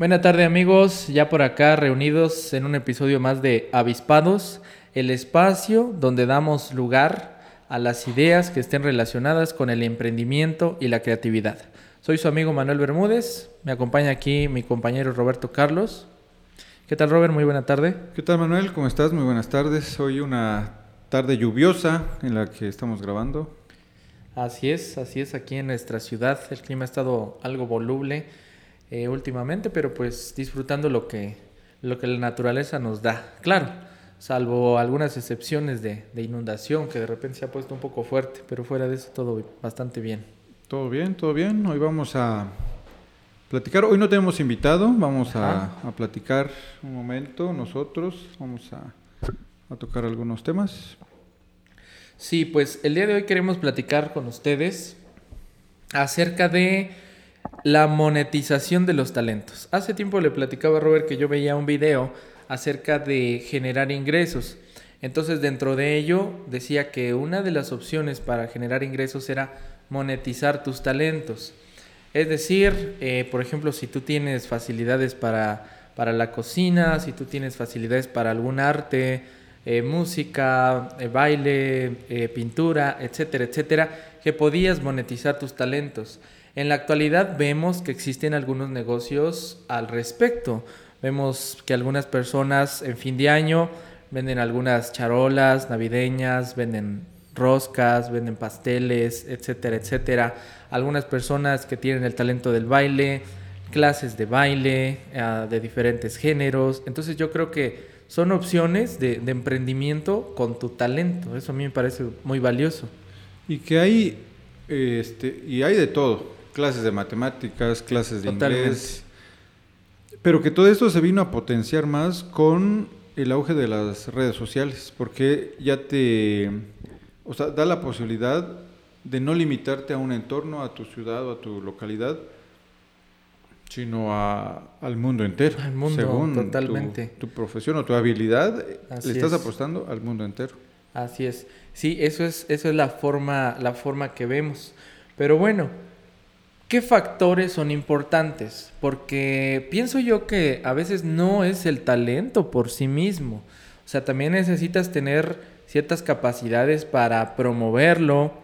Buenas tardes amigos, ya por acá reunidos en un episodio más de Avispados, el espacio donde damos lugar a las ideas que estén relacionadas con el emprendimiento y la creatividad. Soy su amigo Manuel Bermúdez, me acompaña aquí mi compañero Roberto Carlos. ¿Qué tal Robert? Muy buena tarde. ¿Qué tal Manuel? ¿Cómo estás? Muy buenas tardes. Hoy una tarde lluviosa en la que estamos grabando. Así es, así es aquí en nuestra ciudad. El clima ha estado algo voluble eh, últimamente, pero pues disfrutando lo que, lo que la naturaleza nos da. Claro, salvo algunas excepciones de, de, inundación que de repente se ha puesto un poco fuerte, pero fuera de eso todo bastante bien. Todo bien, todo bien. Hoy vamos a platicar. Hoy no tenemos invitado, vamos a, a, platicar un momento nosotros, vamos a, a tocar algunos temas. Sí, pues el día de hoy queremos platicar con ustedes acerca de la monetización de los talentos. Hace tiempo le platicaba a Robert que yo veía un video acerca de generar ingresos. Entonces dentro de ello decía que una de las opciones para generar ingresos era monetizar tus talentos. Es decir, eh, por ejemplo, si tú tienes facilidades para, para, la cocina, si tú tienes facilidades para algún arte, eh, música, eh, baile, pintura, etcétera, etcétera, que podías monetizar tus talentos. En la actualidad vemos que existen algunos negocios al respecto. Vemos que algunas personas en fin de año venden algunas charolas navideñas, venden roscas, venden pasteles, etcétera, etcétera. Algunas personas que tienen el talento del baile, clases de baile uh, de diferentes géneros. Entonces yo creo que son opciones de, de emprendimiento con tu talento. Eso a mí me parece muy valioso. Y que hay, este, y hay de todo clases de matemáticas, clases de inglés. Pero que todo esto se vino a potenciar más con el auge de las redes sociales, porque ya te, o sea, da la posibilidad de no limitarte a un entorno, a tu ciudad o a tu localidad, sino a, al mundo entero. Al mundo, según totalmente. Tu, tu, profesión o tu habilidad, Así le estás es. apostando al mundo entero. Así es. Sí, eso es, eso es la forma, la forma que vemos. Pero bueno, ¿Qué factores son importantes? Porque pienso yo que a veces no es el talento por sí mismo. O sea, también necesitas tener ciertas capacidades para promoverlo,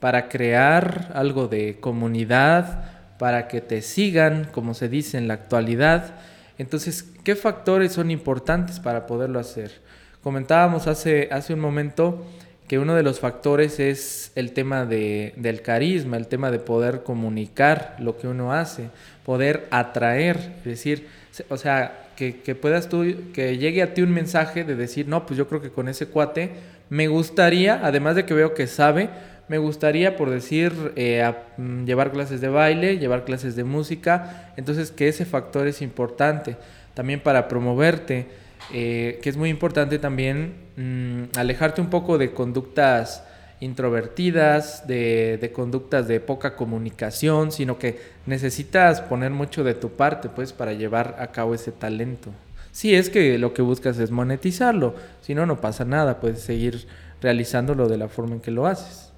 para crear algo de comunidad, para que te sigan, como se dice en la actualidad. Entonces, ¿qué factores son importantes para poderlo hacer? Comentábamos hace, hace un momento que uno de los factores es el tema de, del carisma, el tema de poder comunicar lo que uno hace, poder atraer, es decir, o sea, que, que, puedas tú, que llegue a ti un mensaje de decir, no, pues yo creo que con ese cuate me gustaría, además de que veo que sabe, me gustaría, por decir, eh, mm, llevar clases de baile, llevar clases de música, entonces que ese factor es importante también para promoverte eh, que es muy importante también mmm, alejarte un poco de conductas introvertidas, de, de, conductas de poca comunicación, sino que necesitas poner mucho de tu parte, pues, para llevar a cabo ese talento. Si es que lo que buscas es monetizarlo, si no, no pasa nada, puedes seguir realizándolo de la forma en que lo haces.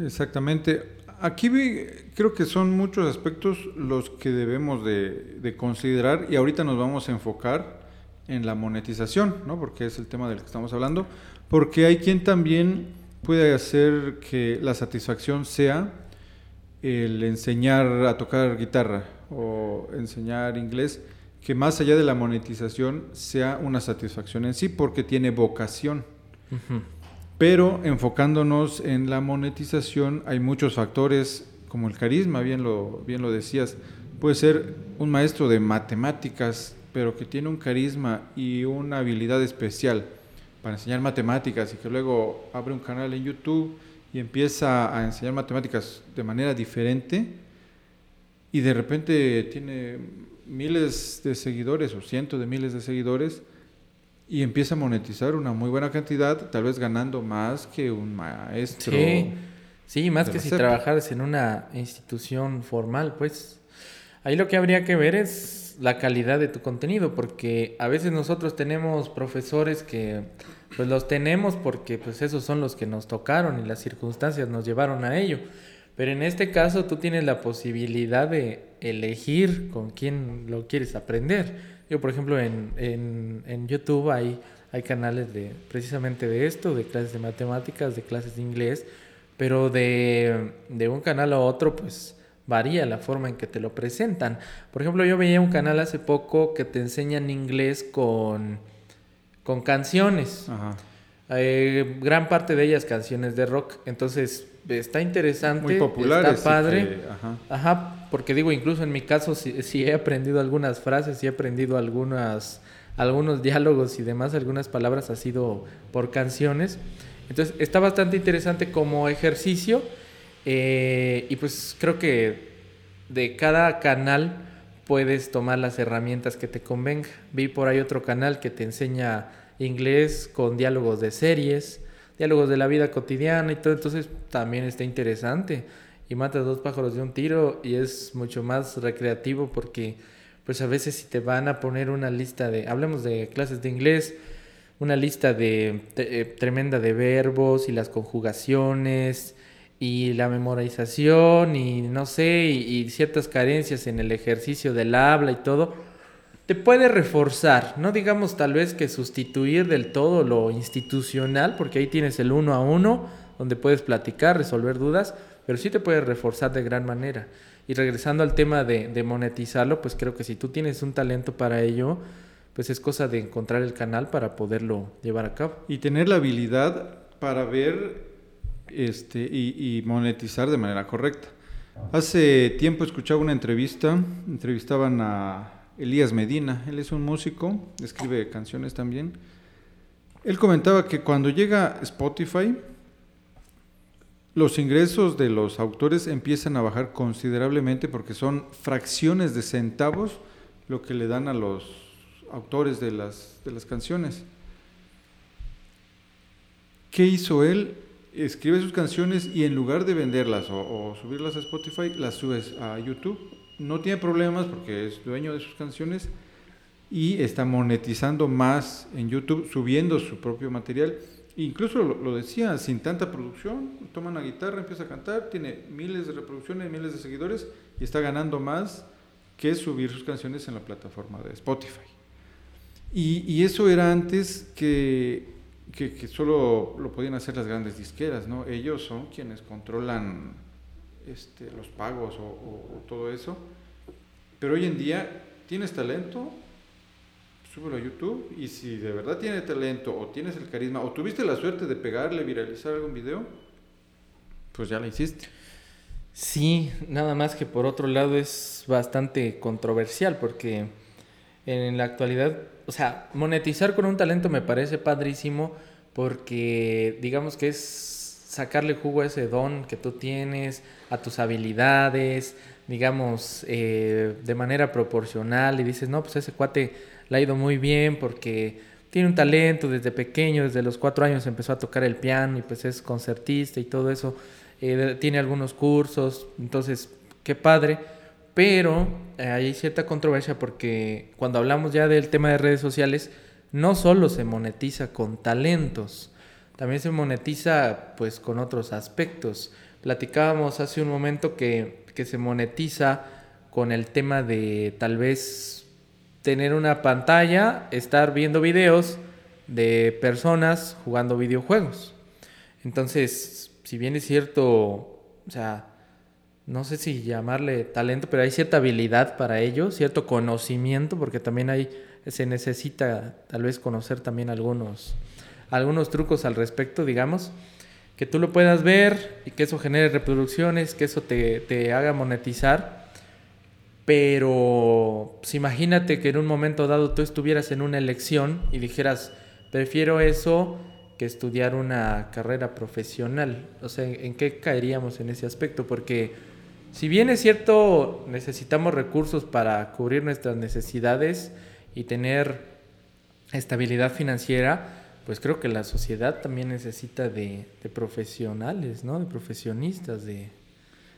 Exactamente. Aquí creo que son muchos aspectos los que debemos de, de considerar y ahorita nos vamos a enfocar en la monetización, ¿no? porque es el tema del que estamos hablando, porque hay quien también puede hacer que la satisfacción sea el enseñar a tocar guitarra o enseñar inglés, que más allá de la monetización sea una satisfacción en sí, porque tiene vocación. Uh -huh. Pero enfocándonos en la monetización hay muchos factores como el carisma, bien lo, bien lo decías, puede ser un maestro de matemáticas pero que tiene un carisma y una habilidad especial para enseñar matemáticas y que luego abre un canal en YouTube y empieza a enseñar matemáticas de manera diferente, y de repente tiene miles de seguidores o cientos de miles de seguidores y empieza a monetizar una muy buena cantidad, tal vez ganando más que un maestro. Sí, sí más que si trabajaras en una institución formal, pues ahí lo que habría que ver es la calidad de tu contenido, porque a veces nosotros tenemos profesores que pues los tenemos porque pues esos son los que nos tocaron y las circunstancias nos llevaron a ello. Pero en este caso tú tienes la posibilidad de elegir con quién lo quieres aprender. Yo, por ejemplo, en, en, YouTube hay, hay canales de precisamente de esto, de clases de matemáticas, de clases de inglés, pero de, de un canal a otro, pues varía la forma en que te lo presentan. Por ejemplo, yo veía un canal hace poco que te enseñan inglés con, con canciones. Eh, gran parte de ellas canciones de rock. Entonces, está interesante. Muy popular. Está padre. ajá. porque digo, incluso en mi caso, si, he aprendido algunas frases, si he aprendido algunas, algunos diálogos y demás, algunas palabras ha sido por canciones. Entonces, está bastante interesante como ejercicio. Eh, y pues creo que de cada canal puedes tomar las herramientas que te convenga. Vi por ahí otro canal que te enseña inglés con diálogos de series diálogos de la vida cotidiana y todo, entonces también está interesante y matas dos pájaros de un tiro y es mucho más recreativo porque pues a veces si te van a poner una lista de, hablemos de clases de inglés, una lista de, eh, tremenda de verbos y las conjugaciones y la memorización y no sé, y ciertas carencias en el ejercicio del habla y todo, te puede reforzar, no digamos tal vez que sustituir del todo lo institucional, porque ahí tienes el uno a uno, donde puedes platicar, resolver dudas, pero sí te puede reforzar de gran manera. Y regresando al tema de, monetizarlo, pues creo que si tú tienes un talento para ello, pues es cosa de encontrar el canal para poderlo llevar a cabo. Y tener la habilidad para ver este, y, y monetizar de manera correcta. Hace tiempo escuchaba una entrevista, entrevistaban a Elías Medina. Él es un músico, escribe canciones también. Él comentaba que cuando llega Spotify, los ingresos de los autores empiezan a bajar considerablemente porque son fracciones de centavos lo que le dan a los autores de las, de las canciones. ¿Qué hizo él? Escribe sus canciones y en lugar de venderlas o, subirlas a Spotify, las subes a YouTube no tiene problemas porque es dueño de sus canciones y está monetizando más en YouTube, subiendo su propio material. Incluso lo, decía, sin tanta producción, toma una guitarra, empieza a cantar, tiene miles de reproducciones, miles de seguidores y está ganando más que subir sus canciones en la plataforma de Spotify. Y, eso era antes que, que, solo lo podían hacer las grandes disqueras, ¿no? Ellos son quienes controlan este, los pagos o, todo eso. Pero hoy en día tienes talento, súbelo a YouTube y si de verdad tienes talento o tienes el carisma o tuviste la suerte de pegarle, viralizar algún video, pues ya lo hiciste. Sí, nada más que por otro lado es bastante controversial porque en la actualidad, o sea, monetizar con un talento me parece padrísimo porque digamos que es sacarle jugo a ese don que tú tienes, a tus habilidades, digamos, eh, de manera proporcional y dices, no, pues ese cuate le ha ido muy bien porque tiene un talento desde pequeño, desde los cuatro años empezó a tocar el piano y pues es concertista y todo eso, eh, tiene algunos cursos, entonces, qué padre, pero eh, hay cierta controversia porque cuando hablamos ya del tema de redes sociales, no solo se monetiza con talentos, también se monetiza pues con otros aspectos. Platicábamos hace un momento que, se monetiza con el tema de tal vez tener una pantalla, estar viendo videos de personas jugando videojuegos. Entonces, si bien es cierto, o sea, no sé si llamarle talento, pero hay cierta habilidad para ello, cierto conocimiento, porque también hay, se necesita tal vez conocer también algunos algunos trucos al respecto, digamos, que tú lo puedas ver y que eso genere reproducciones, que eso te, haga monetizar. Pero pues, imagínate que en un momento dado tú estuvieras en una elección y dijeras, prefiero eso que estudiar una carrera profesional. O sea, ¿en qué caeríamos en ese aspecto? Porque si bien es cierto, necesitamos recursos para cubrir nuestras necesidades y tener estabilidad financiera, pues creo que la sociedad también necesita de, profesionales, ¿no? De profesionistas, de...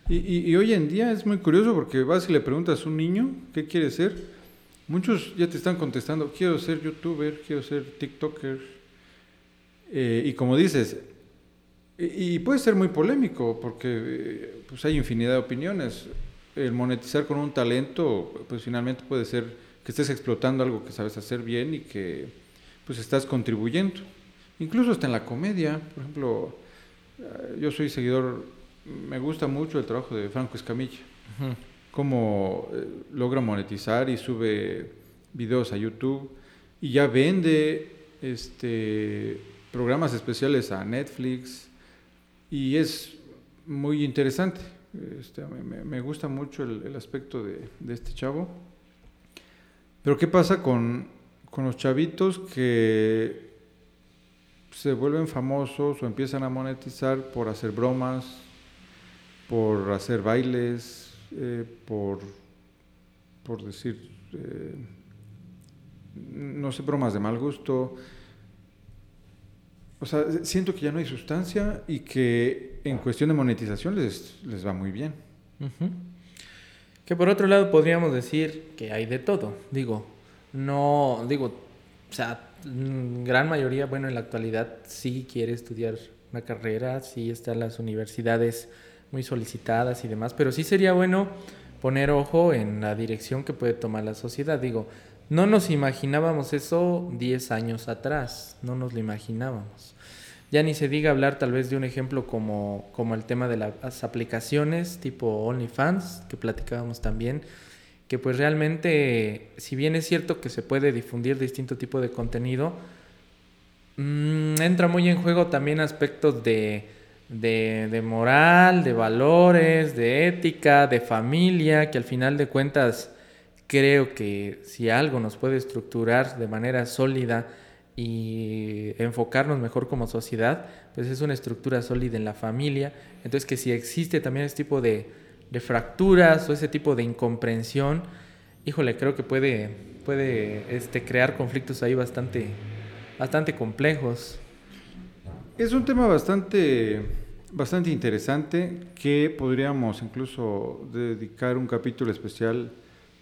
Y, hoy en día es muy curioso porque vas y le preguntas a un niño qué quiere ser. Muchos ya te están contestando, quiero ser youtuber, quiero ser tiktoker. Eh, y como dices, y, puede ser muy polémico porque eh, pues hay infinidad de opiniones. El monetizar con un talento, pues finalmente puede ser que estés explotando algo que sabes hacer bien y que pues estás contribuyendo. Incluso hasta en la comedia, por ejemplo, eh, yo soy seguidor, me gusta mucho el trabajo de Franco Escamilla, cómo eh, logra monetizar y sube videos a YouTube y ya vende este, programas especiales a Netflix y es muy interesante. Este, me, gusta mucho el, aspecto de, de este chavo. Pero ¿qué pasa con, con los chavitos que se vuelven famosos o empiezan a monetizar por hacer bromas, por hacer bailes, eh, por, por decir, eh, no sé, bromas de mal gusto. O sea, siento que ya no hay sustancia y que en cuestión de monetización les, les va muy bien. Que por otro lado podríamos decir que hay de todo. Digo, no, digo, o sea, gran mayoría, bueno, en la actualidad sí quiere estudiar una carrera, sí están las universidades muy solicitadas y demás, pero sí sería bueno poner ojo en la dirección que puede tomar la sociedad. Digo, no nos imaginábamos eso 10 años atrás, no nos lo imaginábamos. Ya ni se diga hablar tal vez de un ejemplo como, como el tema de las aplicaciones tipo OnlyFans, que platicábamos también, que pues realmente, si bien es cierto que se puede difundir distinto tipo de contenido, mm, entra muy en juego también aspectos de, de, moral, de valores, de ética, de familia, que al final de cuentas creo que si algo nos puede estructurar de manera sólida y enfocarnos mejor como sociedad, pues es una estructura sólida en la familia. Entonces que si existe también este tipo de, de fracturas o ese tipo de incomprensión, híjole, creo que puede, puede este, crear conflictos ahí bastante, bastante complejos. Es un tema bastante, bastante interesante que podríamos incluso dedicar un capítulo especial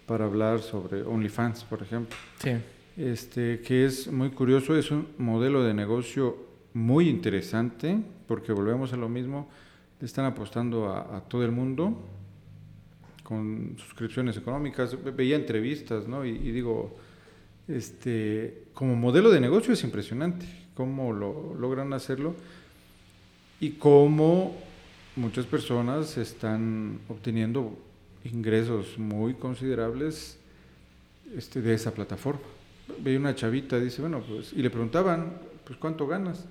para hablar sobre OnlyFans, por ejemplo. Sí. Este, que es muy curioso, es un modelo de negocio muy interesante, porque volvemos a lo mismo, están apostando a, todo el mundo, con suscripciones económicas, veía entrevistas, ¿no? Y, digo, este, como modelo de negocio es impresionante cómo lo logran hacerlo y cómo muchas personas están obteniendo ingresos muy considerables este, de esa plataforma. Veía una chavita, dice, bueno, pues, y le preguntaban, pues, ¿cuánto ganas?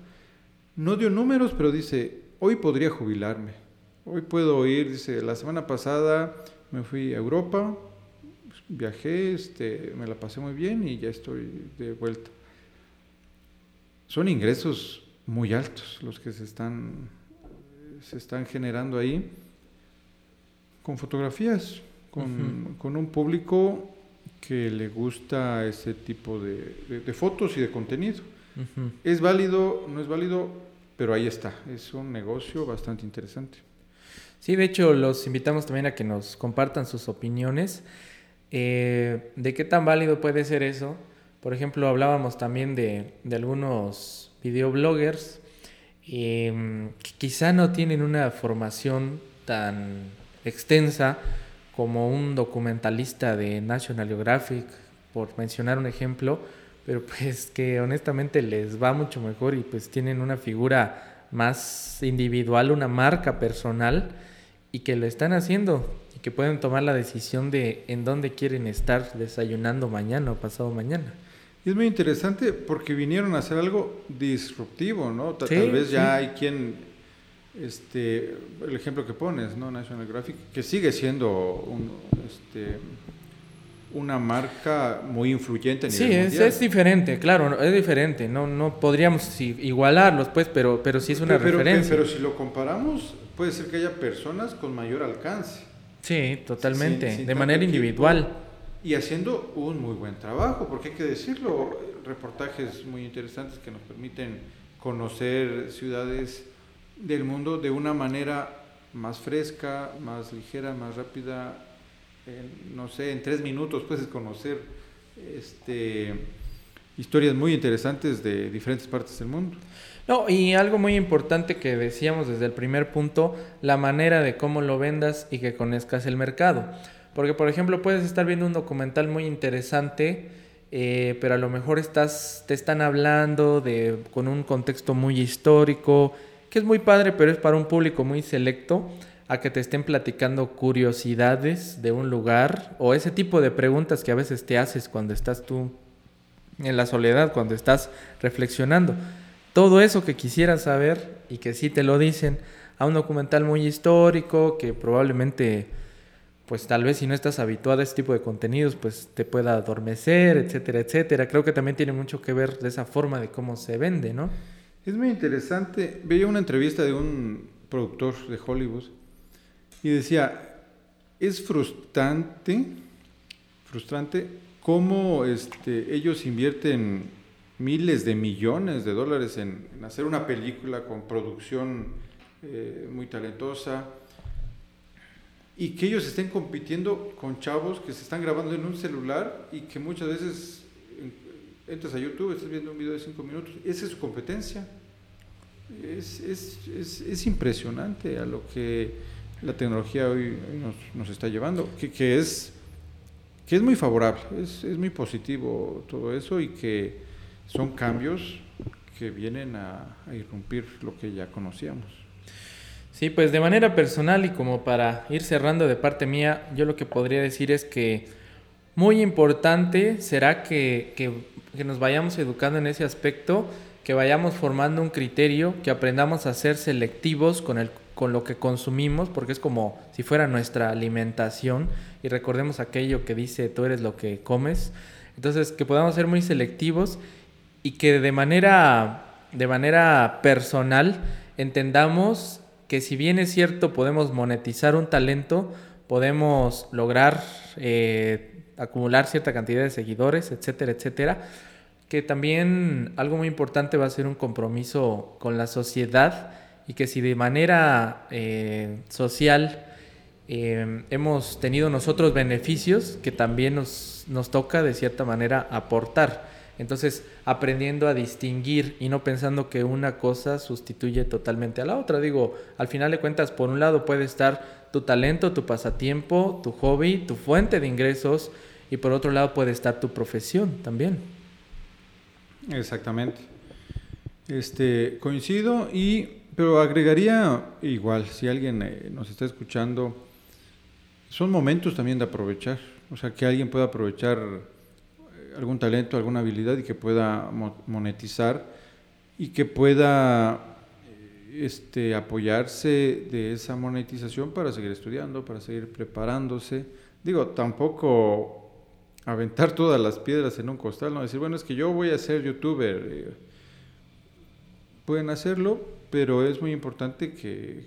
No dio números, pero dice, hoy podría jubilarme. Hoy puedo ir, dice, la semana pasada me fui a Europa, pues, viajé, este, me la pasé muy bien y ya estoy de vuelta. Son ingresos muy altos los que se están, se están generando ahí con fotografías, con, un público que le gusta ese tipo de, fotos y de contenido. Es válido, no es válido, pero ahí está. Es un negocio bastante interesante. Sí, de hecho, los invitamos también a que nos compartan sus opiniones eh, de qué tan válido puede ser eso. Por ejemplo, hablábamos también de, algunos videobloggers em, que quizá no tienen una formación tan extensa como un documentalista de National Geographic, por mencionar un ejemplo, pero pues que honestamente les va mucho mejor y pues tienen una figura más individual, una marca personal y que lo están haciendo y que pueden tomar la decisión de en dónde quieren estar desayunando mañana o pasado mañana. es muy interesante porque vinieron a hacer algo disruptivo, ¿no? Tal vez ya hay quien, este, el ejemplo que pones, ¿no? National Graphic, que sigue siendo un, este, una marca muy influyente a nivel sí, es, es, diferente, claro, es diferente. No, no podríamos igualarlos, pues, pero, pero sí es una referencia. Pero si lo comparamos, puede ser que haya personas con mayor alcance. Sí, totalmente, de manera individual. Y haciendo un muy buen trabajo, porque hay que decirlo, reportajes muy interesantes que nos permiten conocer ciudades del mundo de una manera más fresca, más ligera, más rápida. no sé, en tres minutos puedes conocer este, historias muy interesantes de diferentes partes del mundo. No, y algo muy importante que decíamos desde el primer punto, la manera de cómo lo vendas y que conozcas el mercado. Porque, por ejemplo, puedes estar viendo un documental muy interesante, eh, pero a lo mejor estás, te están hablando de, con un contexto muy histórico, que es muy padre, pero es para un público muy selecto, a que te estén platicando curiosidades de un lugar o ese tipo de preguntas que a veces te haces cuando estás tú en la soledad, cuando estás reflexionando. Todo eso que quisieras saber y que sí te lo dicen a un documental muy histórico que probablemente pues tal vez si no estás habituado a este tipo de contenidos, pues te pueda adormecer, etcétera, etcétera. Creo que también tiene mucho que ver de esa forma de cómo se vende, ¿no? Es muy interesante. Veía una entrevista de un productor de Hollywood y decía, es frustrante, frustrante cómo este, ellos invierten miles de millones de dólares en, hacer una película con producción eh, muy talentosa y que ellos estén compitiendo con chavos que se están grabando en un celular y que muchas veces entras a YouTube, estás viendo un video de cinco minutos, esa es su competencia. Es, es, es, es impresionante a lo que la tecnología hoy, nos, nos, está llevando, que, que, es, que es muy favorable, es, muy positivo todo eso y que son cambios que vienen a, a irrumpir lo que ya conocíamos. Sí, pues de manera personal y como para ir cerrando de parte mía, yo lo que podría decir es que muy importante será que, que nos vayamos educando en ese aspecto, que vayamos formando un criterio, que aprendamos a ser selectivos con, el, con lo que consumimos, porque es como si fuera nuestra alimentación, y recordemos aquello que dice tú eres lo que comes, entonces que podamos ser muy selectivos y que de manera, de manera personal entendamos que si bien es cierto podemos monetizar un talento, podemos lograr eh, acumular cierta cantidad de seguidores, etcétera, etcétera, que también algo muy importante va a ser un compromiso con la sociedad y que si de manera eh, social eh, hemos tenido nosotros beneficios, que también nos, nos toca de cierta manera aportar. Entonces, aprendiendo a distinguir y no pensando que una cosa sustituye totalmente a la otra. Digo, al final de cuentas, por un lado puede estar tu talento, tu pasatiempo, tu hobby, tu fuente de ingresos, y por otro lado puede estar tu profesión también. Exactamente. Este, coincido y pero agregaría igual, si alguien eh, nos está escuchando, son momentos también de aprovechar, o sea, que alguien pueda aprovechar eh, algún talento, alguna habilidad y que pueda monetizar y que pueda eh, este, apoyarse de esa monetización para seguir estudiando, para seguir preparándose. Digo, tampoco aventar todas las piedras en un costal, no decir, bueno, es que yo voy a ser youtuber. Eh, pueden hacerlo, pero es muy importante que,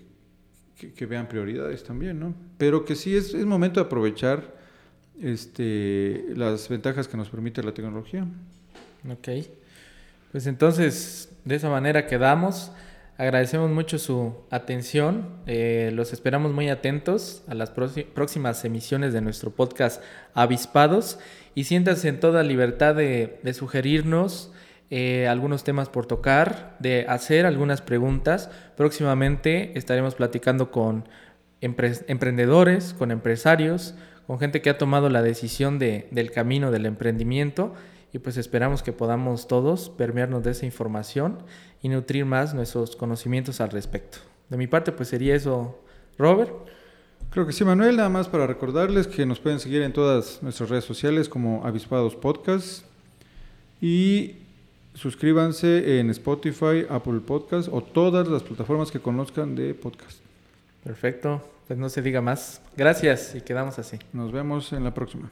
que, vean prioridades también, ¿no? Pero que sí es, momento de aprovechar este, las ventajas que nos permite la tecnología. Ok. Pues entonces, de esa manera quedamos. Agradecemos mucho su atención. Eh, los esperamos muy atentos a las próximas emisiones de nuestro podcast Avispados y siéntanse en toda libertad de, sugerirnos eh, algunos temas por tocar, de hacer algunas preguntas. Próximamente estaremos platicando con emprendedores, con empresarios, con gente que ha tomado la decisión de, del camino del emprendimiento y pues esperamos que podamos todos permearnos de esa información y nutrir más nuestros conocimientos al respecto. De mi parte, pues sería eso, Robert. Creo que sí, Manuel. Nada más para recordarles que nos pueden seguir en todas nuestras redes sociales como Avispados Podcast y suscríbanse en Spotify, Apple Podcast o todas las plataformas que conozcan de podcast. Perfecto. Pues no se diga más. Gracias y quedamos así. Nos vemos en la próxima.